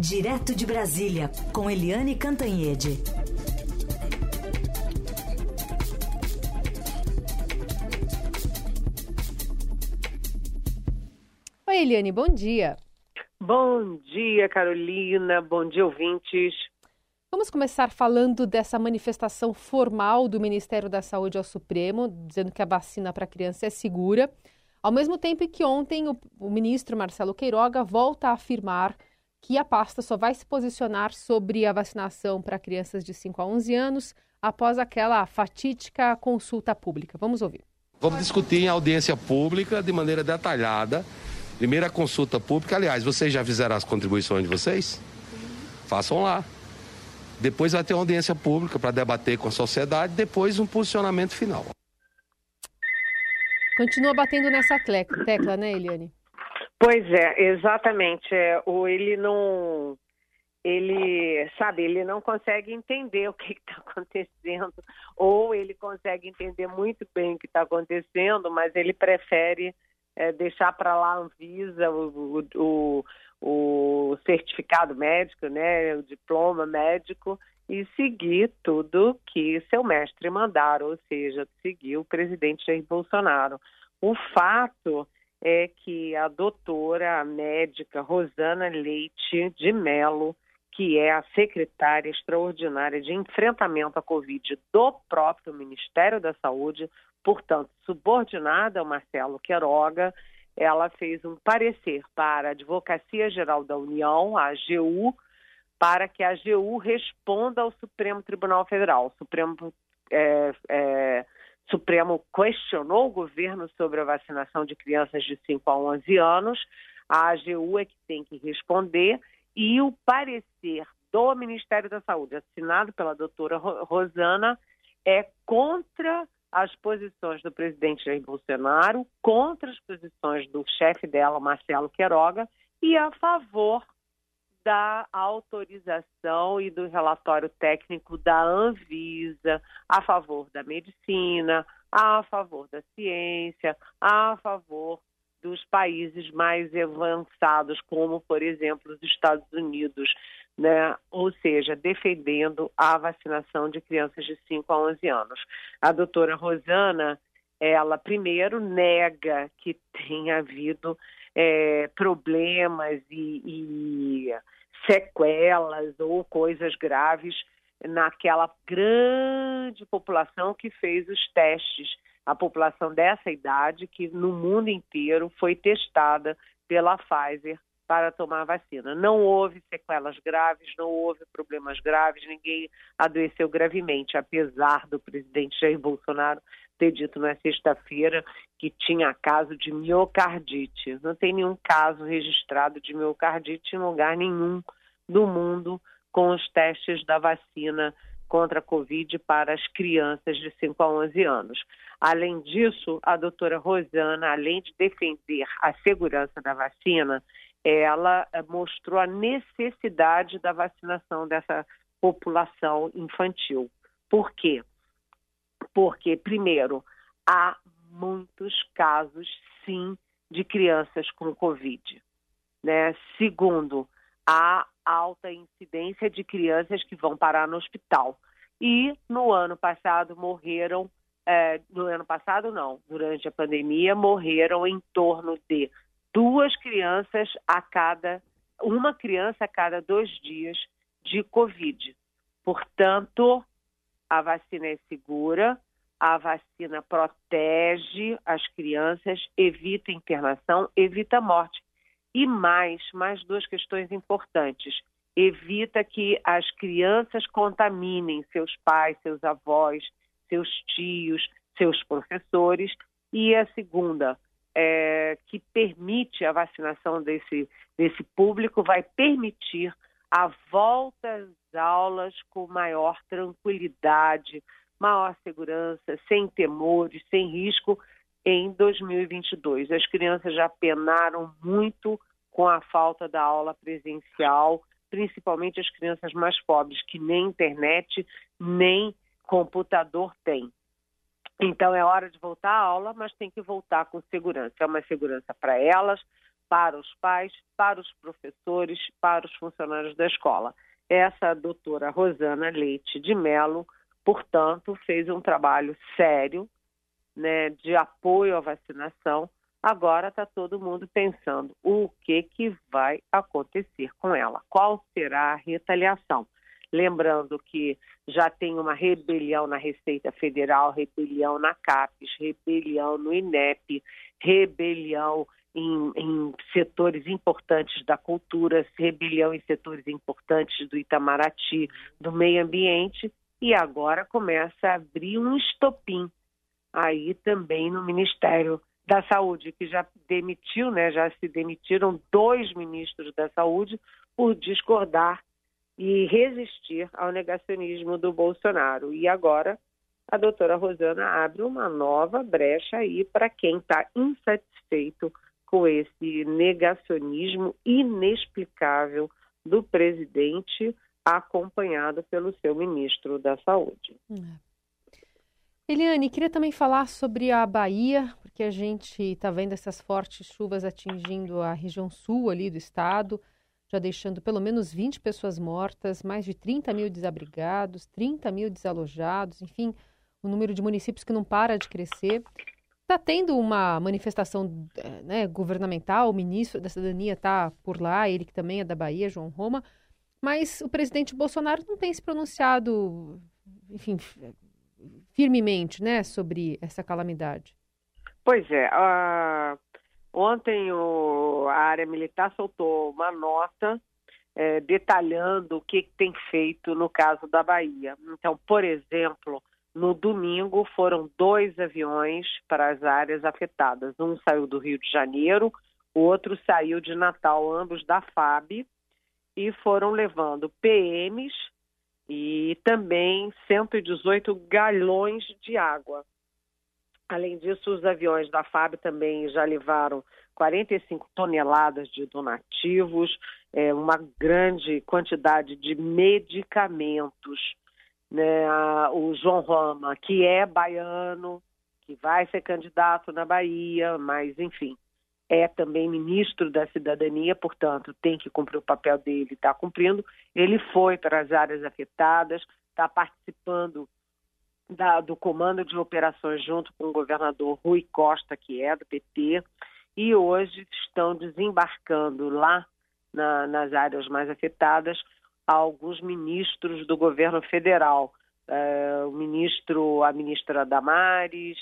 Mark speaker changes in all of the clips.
Speaker 1: Direto de Brasília, com Eliane Cantanhede.
Speaker 2: Oi, Eliane, bom dia.
Speaker 3: Bom dia, Carolina. Bom dia, ouvintes.
Speaker 2: Vamos começar falando dessa manifestação formal do Ministério da Saúde ao Supremo, dizendo que a vacina para criança é segura, ao mesmo tempo que ontem o, o ministro Marcelo Queiroga volta a afirmar que a pasta só vai se posicionar sobre a vacinação para crianças de 5 a 11 anos após aquela fatídica consulta pública. Vamos ouvir.
Speaker 4: Vamos discutir em audiência pública de maneira detalhada. Primeira consulta pública, aliás, vocês já fizeram as contribuições de vocês? Façam lá. Depois vai ter uma audiência pública para debater com a sociedade, depois um posicionamento final.
Speaker 2: Continua batendo nessa tecla, né, Eliane?
Speaker 3: Pois é, exatamente. É, ou ele não, ele sabe, ele não consegue entender o que está acontecendo, ou ele consegue entender muito bem o que está acontecendo, mas ele prefere é, deixar para lá a Anvisa o, o, o certificado médico, né, o diploma médico e seguir tudo que seu mestre mandar, ou seja, seguir o presidente Jair Bolsonaro. O fato é que a doutora a médica Rosana Leite de Mello, que é a secretária extraordinária de enfrentamento à Covid do próprio Ministério da Saúde, portanto, subordinada ao Marcelo Queiroga, ela fez um parecer para a Advocacia Geral da União, a AGU, para que a AGU responda ao Supremo Tribunal Federal. O Supremo, é, é, Supremo questionou o governo sobre a vacinação de crianças de 5 a 11 anos. A AGU é que tem que responder e o parecer do Ministério da Saúde, assinado pela doutora Rosana, é contra as posições do presidente Jair Bolsonaro, contra as posições do chefe dela, Marcelo Queiroga, e a favor da autorização e do relatório técnico da Anvisa, a favor da medicina, a favor da ciência, a favor dos países mais avançados, como, por exemplo, os Estados Unidos, né? ou seja, defendendo a vacinação de crianças de 5 a 11 anos. A doutora Rosana, ela primeiro nega que tenha havido é, problemas e, e sequelas ou coisas graves naquela grande população que fez os testes, a população dessa idade que no mundo inteiro foi testada pela Pfizer para tomar a vacina. Não houve sequelas graves, não houve problemas graves, ninguém adoeceu gravemente, apesar do presidente Jair Bolsonaro ter dito na sexta-feira que tinha caso de miocardite. Não tem nenhum caso registrado de miocardite em lugar nenhum do mundo com os testes da vacina contra a Covid para as crianças de 5 a 11 anos. Além disso, a doutora Rosana, além de defender a segurança da vacina, ela eh, mostrou a necessidade da vacinação dessa população infantil. Por quê? Porque, primeiro, há muitos casos, sim, de crianças com Covid. Né? Segundo, há alta incidência de crianças que vão parar no hospital. E no ano passado morreram, é, no ano passado não, durante a pandemia, morreram em torno de duas crianças a cada, uma criança a cada dois dias de Covid. Portanto, a vacina é segura, a vacina protege as crianças, evita internação, evita morte. E mais, mais duas questões importantes. Evita que as crianças contaminem seus pais, seus avós, seus tios, seus professores. E a segunda, é, que permite a vacinação desse, desse público, vai permitir a volta às aulas com maior tranquilidade, maior segurança, sem temores, sem risco em 2022. As crianças já penaram muito com a falta da aula presencial, principalmente as crianças mais pobres, que nem internet, nem computador têm. Então é hora de voltar à aula, mas tem que voltar com segurança. É uma segurança para elas, para os pais, para os professores, para os funcionários da escola. Essa doutora Rosana Leite de Mello, portanto, fez um trabalho sério né, de apoio à vacinação. Agora está todo mundo pensando o que, que vai acontecer com ela, qual será a retaliação. Lembrando que já tem uma rebelião na Receita Federal, rebelião na CAPES, rebelião no INEP, rebelião em, em, setores importantes da cultura, rebelião em setores importantes do Itamaraty, do meio ambiente, e agora começa a abrir um estopim aí também no Ministério da Saúde, que já demitiu, né, já se demitiram dois ministros da Saúde por discordar e resistir ao negacionismo do Bolsonaro. E agora a doutora Rosana abre uma nova brecha aí para quem está insatisfeito com esse negacionismo inexplicável do presidente, acompanhado pelo seu ministro da Saúde. É.
Speaker 2: Eliane, queria também falar sobre a Bahia, porque a gente está vendo essas fortes chuvas atingindo a região sul ali do estado já deixando pelo menos 20 pessoas mortas, mais de 30 mil desabrigados, 30 mil desalojados, enfim, o número de municípios que não para de crescer. Está tendo uma manifestação eh, né, governamental, o ministro da Cidadania está por lá, ele que também é da Bahia, João Roma, mas o presidente Bolsonaro não tem se pronunciado, enfim, firmemente né, sobre essa calamidade.
Speaker 3: Pois é, a Ontem o, a área militar soltou uma nota é, detalhando o que, que tem feito no caso da Bahia. Então, por exemplo, no domingo foram dois aviões para as áreas afetadas. Um saiu do Rio de Janeiro, o outro saiu de Natal, ambos da FAB, e foram levando PMs e também 118 galões de água. Além disso, os aviões da FAB também já levaram 45 toneladas de donativos, é, uma grande quantidade de medicamentos. Né? O João Roma, que é baiano, que vai ser candidato na Bahia, mas, enfim, é também ministro da Cidadania, portanto, tem que cumprir o papel dele, está cumprindo. Ele foi para as áreas afetadas, está participando da, do comando de operações junto com o governador Rui Costa, que é do PT, e hoje estão desembarcando lá na, nas áreas mais afetadas alguns ministros do governo federal. É, o ministro, a ministra Damares,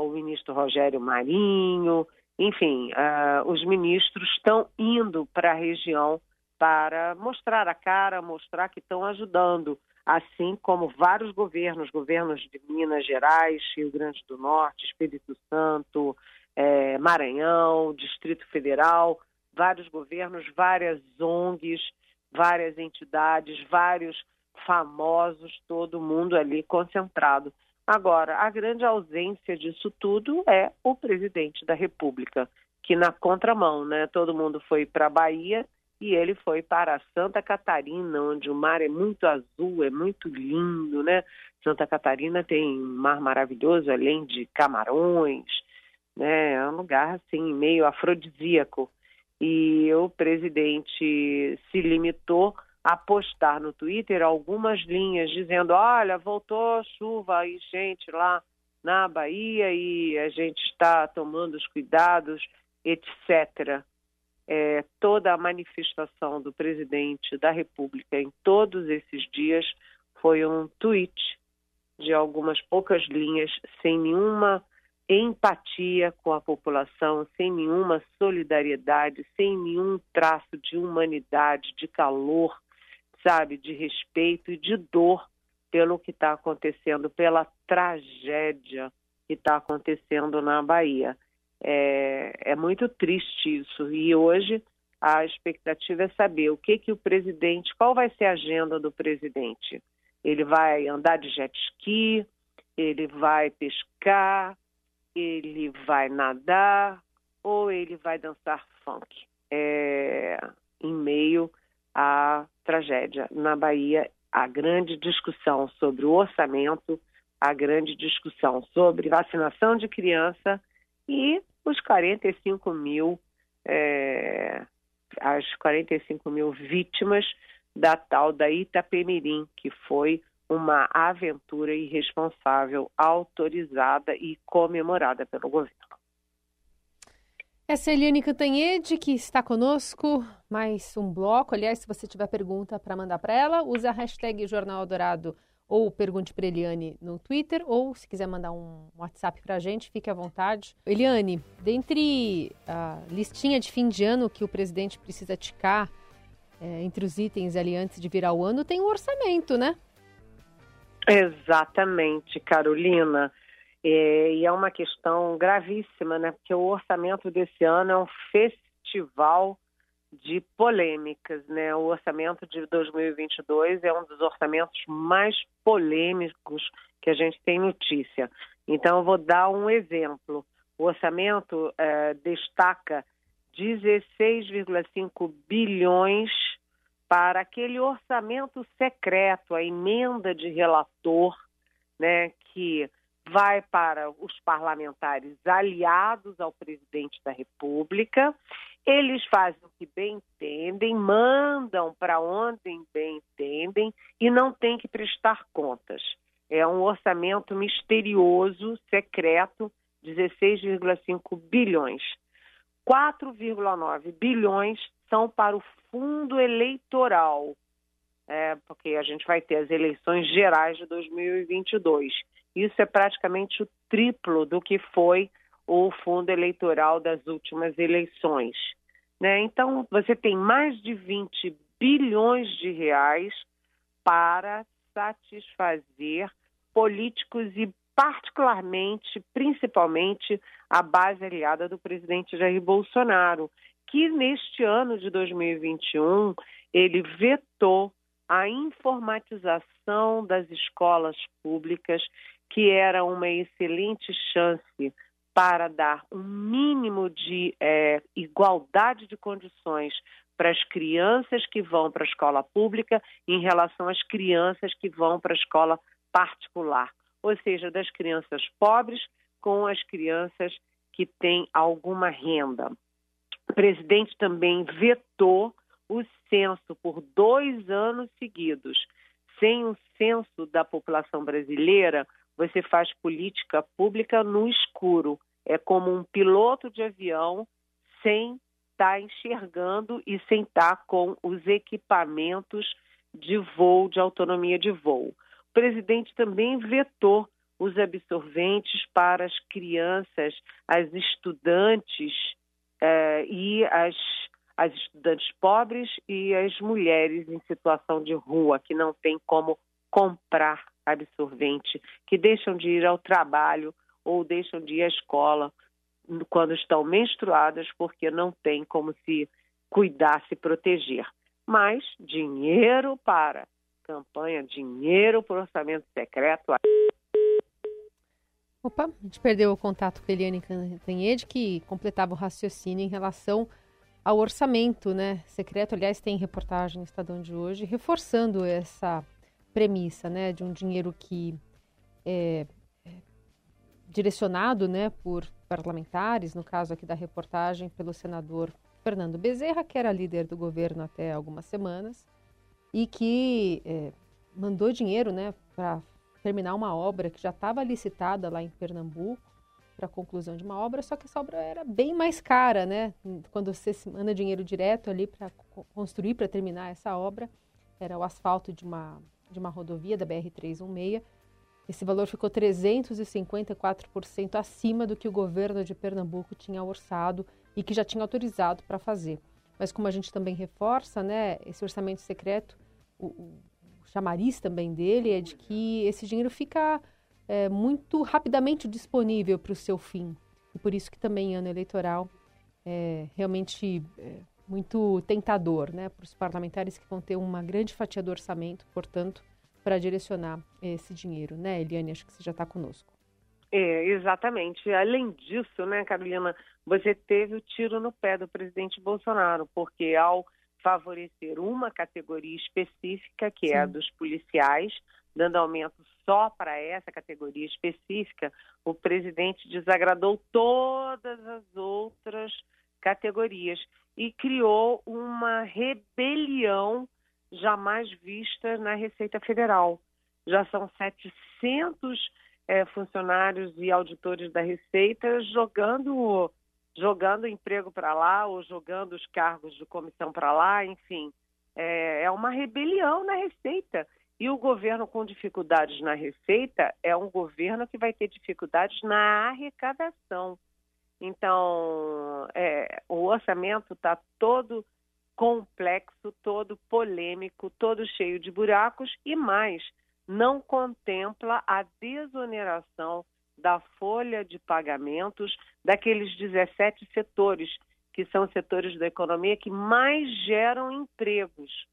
Speaker 3: o ministro Rogério Marinho, enfim, é, os ministros estão indo para a região para mostrar a cara, mostrar que estão ajudando assim como vários governos, governos de Minas Gerais, Rio Grande do Norte, Espírito Santo, é, Maranhão, Distrito Federal, vários governos, várias ONGs, várias entidades, vários famosos, todo mundo ali concentrado. Agora, a grande ausência disso tudo é o presidente da República, que na contramão, né? Todo mundo foi para a Bahia e ele foi para Santa Catarina, onde o mar é muito azul, é muito lindo, né? Santa Catarina tem um mar maravilhoso, além de camarões, né? É um lugar assim meio afrodisíaco. E o presidente se limitou a postar no Twitter algumas linhas dizendo: olha, voltou chuva e gente lá na Bahia e a gente está tomando os cuidados, etc é, toda a manifestação do presidente da República em todos esses dias foi um tweet de algumas poucas linhas, sem nenhuma empatia com a população, sem nenhuma solidariedade, sem nenhum traço de humanidade, de calor, sabe, de respeito e de dor pelo que está acontecendo, pela tragédia que está acontecendo na Bahia. É, é muito triste isso. E hoje a expectativa é saber o que, que o presidente, qual vai ser a agenda do presidente. Ele vai andar de jet ski, ele vai pescar, ele vai nadar ou ele vai dançar funk. É, em meio à tragédia. Na Bahia, a grande discussão sobre o orçamento, a grande discussão sobre vacinação de criança e os 45 mil é, as 45 mil vítimas da tal da Itapemirim, que foi uma aventura irresponsável, autorizada e comemorada pelo governo.
Speaker 2: Essa é a Eliane Cantanhede, que está conosco, mais um bloco. Aliás, se você tiver pergunta para mandar para ela, use a hashtag Jornal Dourado ou pergunte para Eliane no Twitter, ou se quiser mandar um WhatsApp para a gente, fique à vontade. Eliane, dentre a listinha de fim de ano que o presidente precisa ticar, é, entre os itens ali antes de virar o ano, tem o orçamento, né?
Speaker 3: Exatamente, Carolina. É, e é uma questão gravíssima, né? Porque o orçamento desse ano é um festival de polêmicas, né? O orçamento de 2022 é um dos orçamentos mais polêmicos que a gente tem notícia. Então, eu vou dar um exemplo. O orçamento é, destaca 16,5 bilhões para aquele orçamento secreto, a emenda de relator, né, que vai para os parlamentares aliados ao presidente da República. Eles fazem o que bem entendem, mandam para onde bem entendem e não tem que prestar contas. É um orçamento misterioso, secreto, 16,5 bilhões. 4,9 bilhões são para o fundo eleitoral, é, porque a gente vai ter as eleições gerais de 2022. Isso é praticamente o triplo do que foi o fundo eleitoral das últimas eleições. Né? Então, você tem mais de 20 bilhões de reais para satisfazer políticos e particularmente, principalmente, a base aliada do presidente Jair Bolsonaro, que neste ano de 2021 ele vetou a informatização das escolas públicas, que era uma excelente chance para dar um mínimo de é, igualdade de condições para as crianças que vão para a escola pública em relação às crianças que vão para a escola particular, ou seja, das crianças pobres com as crianças que têm alguma renda. O presidente também vetou o censo por dois anos seguidos. Sem o censo da população brasileira, você faz política pública no escuro. É como um piloto de avião sem estar tá enxergando e sem estar tá com os equipamentos de voo, de autonomia de voo. O presidente também vetou os absorventes para as crianças, as estudantes eh, e as, as estudantes pobres e as mulheres em situação de rua, que não têm como comprar absorvente, que deixam de ir ao trabalho ou deixam de ir à escola quando estão menstruadas porque não têm como se cuidar, se proteger. Mas dinheiro para campanha, dinheiro para orçamento secreto.
Speaker 2: Opa, a gente perdeu o contato com a Eliane Cantanhede, que completava o raciocínio em relação ao orçamento né, secreto. Aliás, tem reportagem no Estadão de hoje reforçando essa premissa né, de um dinheiro que é, é direcionado né, por parlamentares, no caso aqui da reportagem, pelo senador Fernando Bezerra, que era líder do governo até algumas semanas, e que é, mandou dinheiro né, para terminar uma obra que já estava licitada lá em Pernambuco para a conclusão de uma obra, só que essa obra era bem mais cara, né? Quando você manda dinheiro direto ali para construir, para terminar essa obra, era o asfalto de uma, de uma rodovia da BR-316. Esse valor ficou 354% acima do que o governo de Pernambuco tinha orçado e que já tinha autorizado para fazer. Mas como a gente também reforça, né, esse orçamento secreto, o, chamariz também dele é de que esse dinheiro fica é, muito rapidamente disponível para o seu fim. E por isso que também ano eleitoral é realmente é muito tentador né, para os parlamentares que vão ter uma grande fatia do orçamento, portanto, para direcionar esse dinheiro. Né, Eliane? Acho que você já está conosco.
Speaker 3: É, exatamente. Além disso, né, Carolina, você teve o tiro no pé do presidente Bolsonaro, porque ao favorecer uma categoria específica, que Sim. é a dos policiais, dando aumento só para essa categoria específica, o presidente desagradou todas as outras categorias e criou uma rebelião jamais vista na Receita Federal. Já são 700 é, funcionários e auditores da Receita jogando jogando emprego para lá ou jogando os cargos de comissão para lá, enfim. É, é uma rebelião na Receita. E o governo com dificuldades na receita é um governo que vai ter dificuldades na arrecadação. Então, é, o orçamento está todo complexo, todo polêmico, todo cheio de buracos e mais, não contempla a desoneração da folha de pagamentos daqueles 17 setores, que são setores da economia que mais geram empregos.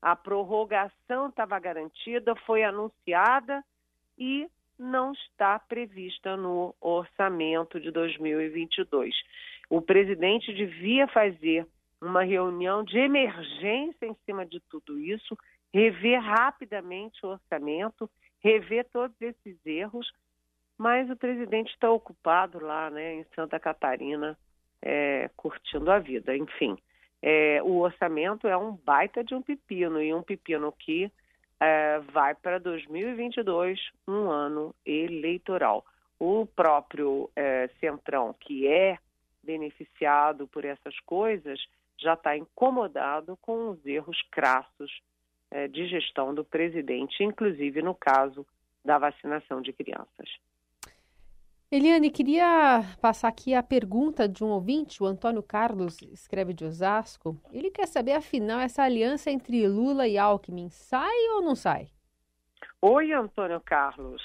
Speaker 3: A prorrogação estava garantida, foi anunciada e não está prevista no orçamento de 2022. O presidente devia fazer uma reunião de emergência em cima de tudo isso, rever rapidamente o orçamento, rever todos esses erros, mas o presidente está ocupado lá né, em Santa Catarina, é, curtindo a vida. Enfim, é, o orçamento é um baita de um pepino, e um pepino que é, vai para 2022, um ano eleitoral. O próprio é, Centrão, que é beneficiado por essas coisas, já está incomodado com os erros crassos é, de gestão do presidente, inclusive no caso da vacinação de crianças.
Speaker 2: Eliane, queria passar aqui a pergunta de um ouvinte, o Antônio Carlos, escreve de Osasco. Ele quer saber, afinal, essa aliança entre Lula e Alckmin sai ou não sai?
Speaker 3: Oi, Antônio Carlos,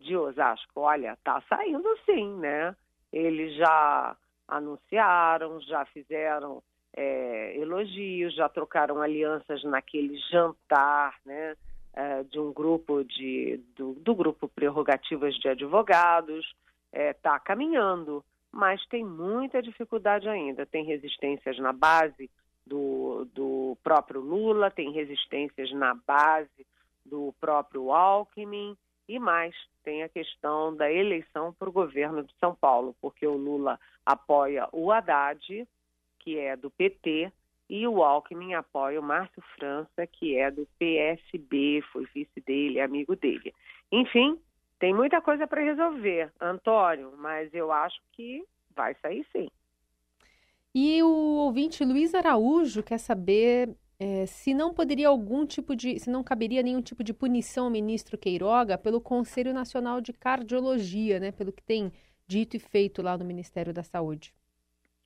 Speaker 3: de Osasco. Olha, tá saindo sim, né? Eles já anunciaram, já fizeram é, elogios, já trocaram alianças naquele jantar, né? É, de um grupo de do, do grupo prerrogativas de advogados está é, tá caminhando, mas tem muita dificuldade ainda. Tem resistências na base do, do próprio Lula, tem resistências na base do próprio Alckmin e mais, tem a questão da eleição para o governo de São Paulo, porque o Lula apoia o Haddad, que é do PT, e o Alckmin apoia o Márcio França, que é do PSB, foi vice dele, amigo dele. Enfim, tem muita coisa para resolver, Antônio, mas eu acho que vai sair sim.
Speaker 2: E o ouvinte Luiz Araújo quer saber é, se não poderia algum tipo de, se não caberia nenhum tipo de punição ao ministro Queiroga pelo Conselho Nacional de Cardiologia, né, pelo que tem dito e feito lá no Ministério da Saúde.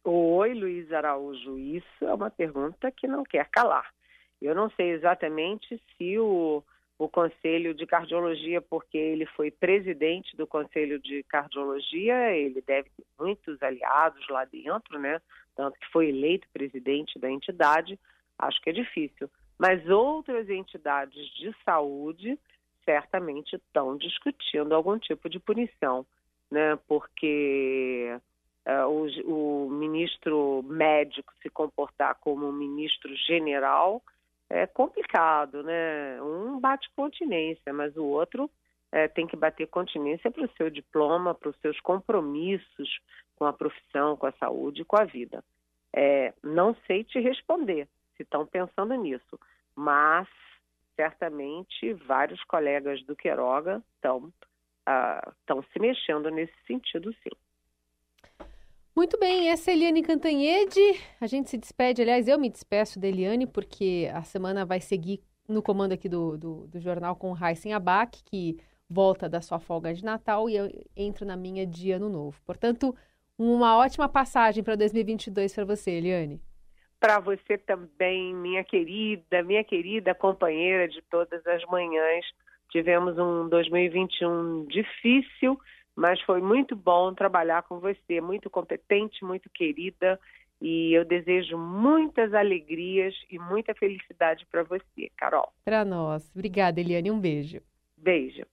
Speaker 3: Oi, Luiz Araújo, isso é uma pergunta que não quer calar. Eu não sei exatamente se o o Conselho de Cardiologia, porque ele foi presidente do Conselho de Cardiologia, ele deve ter muitos aliados lá dentro, né? Tanto que foi eleito presidente da entidade, acho que é difícil. Mas outras entidades de saúde certamente estão discutindo algum tipo de punição, né? Porque uh, o, o ministro médico se comportar como um ministro general é complicado, né? Um bate continência, mas o outro é, tem que bater continência para o seu diploma, para os seus compromissos com a profissão, com a saúde, com a vida. É, não sei te responder se estão pensando nisso, mas certamente vários colegas do Queiroga estão ah, se mexendo nesse sentido, sim.
Speaker 2: Muito bem, essa é Eliane Cantanhede. A gente se despede, aliás, eu me despeço da Eliane, porque a semana vai seguir no comando aqui do, do, do jornal com o Heisen Abac, que volta da sua folga de Natal e eu entro na minha de Ano Novo. Portanto, uma ótima passagem para 2022 para você, Eliane.
Speaker 3: Para você também, minha querida, minha querida companheira de todas as manhãs. Tivemos um 2021 difícil, mas foi muito bom trabalhar com você, muito competente, muito querida, e eu desejo muitas alegrias e muita felicidade para você, Carol.
Speaker 2: Para nós. Obrigada, Eliane. Um beijo.
Speaker 3: Beijo.